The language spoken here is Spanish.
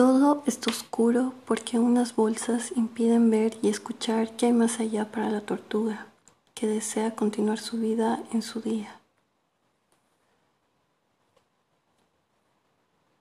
Todo está oscuro porque unas bolsas impiden ver y escuchar qué hay más allá para la tortuga, que desea continuar su vida en su día.